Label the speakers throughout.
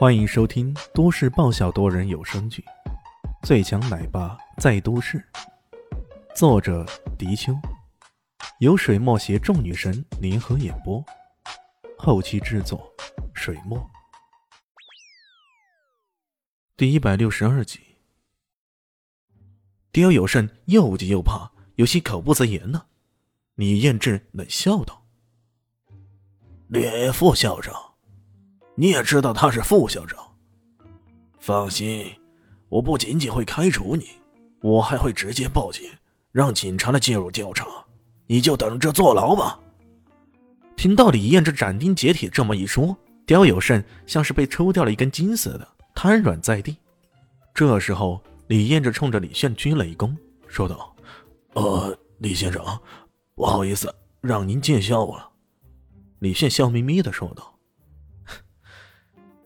Speaker 1: 欢迎收听都市爆笑多人有声剧《最强奶爸在都市》，作者：迪秋，由水墨携众女神联合演播，后期制作：水墨。第一百六十二集，刁有胜又急又怕，有些口不择言呢。李彦志冷笑道：“
Speaker 2: 李副校长。”你也知道他是副校长。放心，我不仅仅会开除你，我还会直接报警，让警察来介入调查。你就等着坐牢吧。
Speaker 1: 听到李彦这斩钉截铁这么一说，刁有胜像是被抽掉了一根筋似的，瘫软在地。这时候，李彦这冲着李炫鞠了一躬，说道：“
Speaker 2: 呃，李先生，不好意思，让您见笑了。”
Speaker 1: 李炫笑眯眯的说道。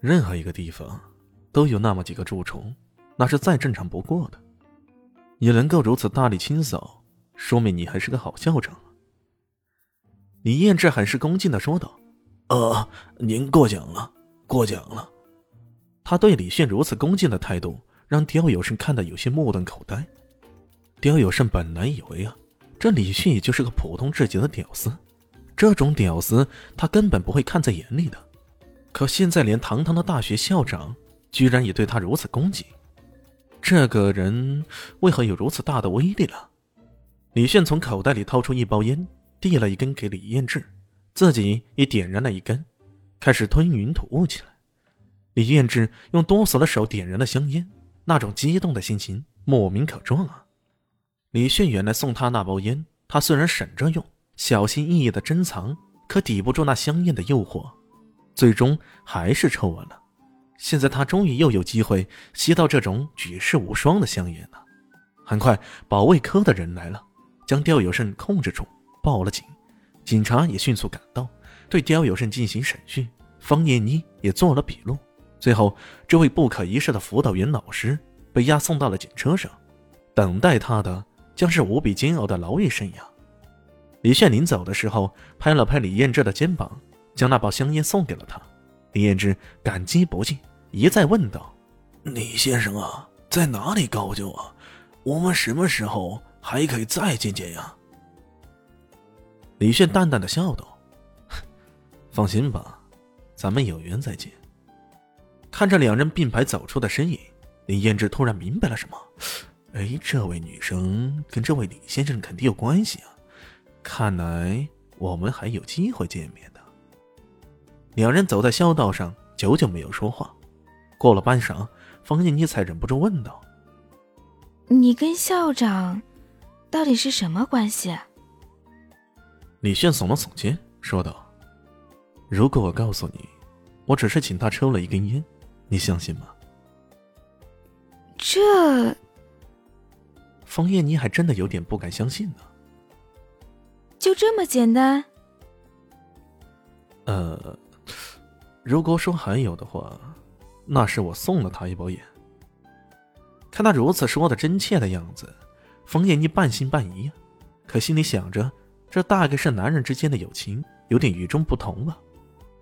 Speaker 1: 任何一个地方，都有那么几个蛀虫，那是再正常不过的。你能够如此大力清扫，说明你还是个好校长。李彦志很是恭敬的说道：“
Speaker 2: 呃，您过奖了，过奖了。”
Speaker 1: 他对李炫如此恭敬的态度，让刁有胜看得有些目瞪口呆。刁有胜本来以为啊，这李炫也就是个普通至极的屌丝，这种屌丝他根本不会看在眼里的。可现在，连堂堂的大学校长居然也对他如此攻击，这个人为何有如此大的威力了？李炫从口袋里掏出一包烟，递了一根给李彦志，自己也点燃了一根，开始吞云吐雾起来。李彦志用哆嗦的手点燃了香烟，那种激动的心情莫名可状啊！李炫原来送他那包烟，他虽然省着用，小心翼翼的珍藏，可抵不住那香烟的诱惑。最终还是抽完了。现在他终于又有机会吸到这种举世无双的香烟了。很快，保卫科的人来了，将刁有胜控制住，报了警。警察也迅速赶到，对刁有胜进行审讯。方念妮也做了笔录。最后，这位不可一世的辅导员老师被押送到了警车上，等待他的将是无比煎熬的牢狱生涯。李炫临走的时候，拍了拍李彦志的肩膀。将那包香烟送给了他，李彦之感激不尽，一再问道：“
Speaker 2: 李先生啊，在哪里高就啊？我们什么时候还可以再见见呀？”
Speaker 1: 李炫淡淡的笑道：“ 放心吧，咱们有缘再见。”看着两人并排走出的身影，李彦之突然明白了什么：“哎，这位女生跟这位李先生肯定有关系啊！看来我们还有机会见面。”两人走在校道上，久久没有说话。过了半晌，方念妮才忍不住问道：“
Speaker 3: 你跟校长到底是什么关系？”
Speaker 1: 李炫耸了耸肩，说道：“如果我告诉你，我只是请他抽了一根烟，你相信吗？”
Speaker 3: 这，
Speaker 1: 方艳妮还真的有点不敢相信呢。
Speaker 3: 就这么简单？
Speaker 1: 呃。如果说还有的话，那是我送了他一包烟。看他如此说的真切的样子，冯艳妮半信半疑，可心里想着，这大概是男人之间的友情有点与众不同吧。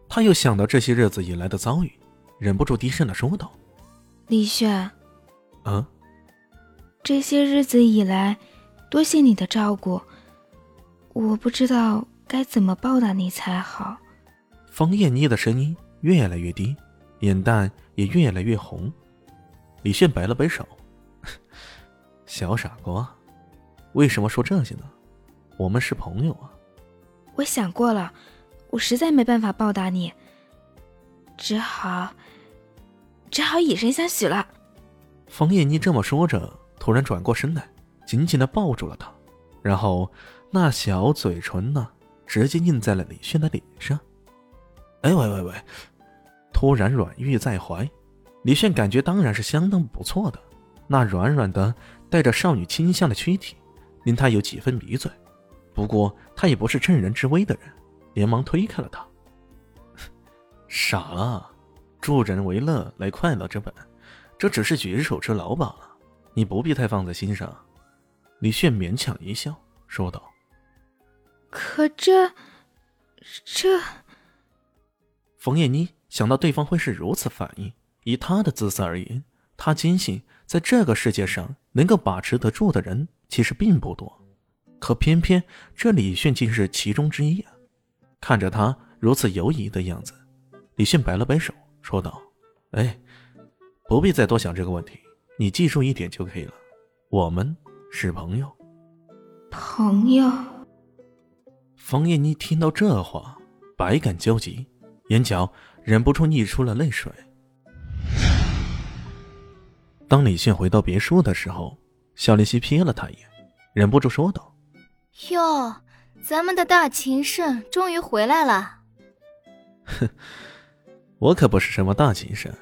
Speaker 1: 他又想到这些日子以来的遭遇，忍不住低声的说道：“
Speaker 3: 李炫，
Speaker 1: 啊，
Speaker 3: 这些日子以来，多谢你的照顾，我不知道该怎么报答你才好。”
Speaker 1: 冯艳妮的声音。越来越低，眼蛋也越来越红。李炫摆了摆手：“ 小傻瓜，为什么说这些呢？我们是朋友啊。”
Speaker 3: 我想过了，我实在没办法报答你，只好，只好以身相许了。
Speaker 1: 方艳妮这么说着，突然转过身来，紧紧的抱住了他，然后那小嘴唇呢，直接印在了李炫的脸上。哎喂喂喂！突然软玉在怀，李炫感觉当然是相当不错的。那软软的、带着少女清香的躯体，令他有几分迷醉。不过他也不是趁人之危的人，连忙推开了他。傻了，助人为乐来快乐之本，这只是举手之劳罢了，你不必太放在心上。李炫勉强一笑，说道：“
Speaker 3: 可这……这……”
Speaker 1: 冯燕妮。想到对方会是如此反应，以他的姿色而言，他坚信在这个世界上能够把持得住的人其实并不多，可偏偏这李炫竟是其中之一啊！看着他如此犹疑的样子，李炫摆了摆手，说道：“哎，不必再多想这个问题，你记住一点就可以了，我们是朋友。”
Speaker 3: 朋友。
Speaker 1: 方艳妮听到这话，百感交集，眼角忍不住溢出了泪水。当李炫回到别墅的时候，肖林熙瞥了他一眼，忍不住说道：“
Speaker 4: 哟，咱们的大情圣终于回来了。”“
Speaker 1: 哼，我可不是什么大情圣，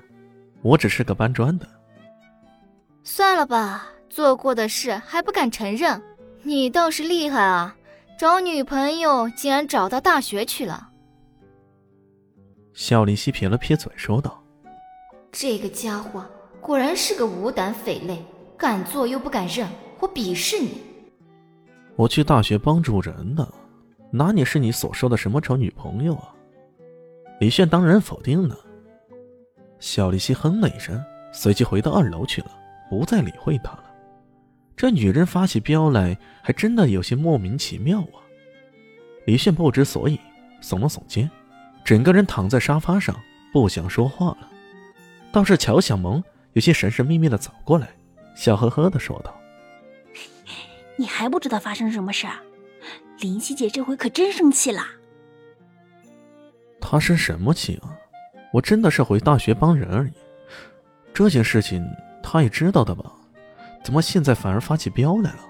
Speaker 1: 我只是个搬砖的。”“
Speaker 4: 算了吧，做过的事还不敢承认，你倒是厉害啊，找女朋友竟然找到大学去了。”
Speaker 1: 肖林熙撇了撇嘴，说道：“
Speaker 4: 这个家伙。”果然是个无胆匪类，敢做又不敢认，我鄙视你！
Speaker 1: 我去大学帮助人呢，哪里是你所说的什么找女朋友啊？李炫当然否定了。小丽西哼了一声，随即回到二楼去了，不再理会他了。这女人发起飙来，还真的有些莫名其妙啊！李炫不知所以，耸了耸肩，整个人躺在沙发上，不想说话了。倒是乔小萌。有些神神秘秘的走过来，笑呵呵的说道：“
Speaker 5: 你还不知道发生什么事？林夕姐这回可真生气了！”
Speaker 1: 她生什么气啊？我真的是回大学帮人而已。这件事情她也知道的吧？怎么现在反而发起飙来了？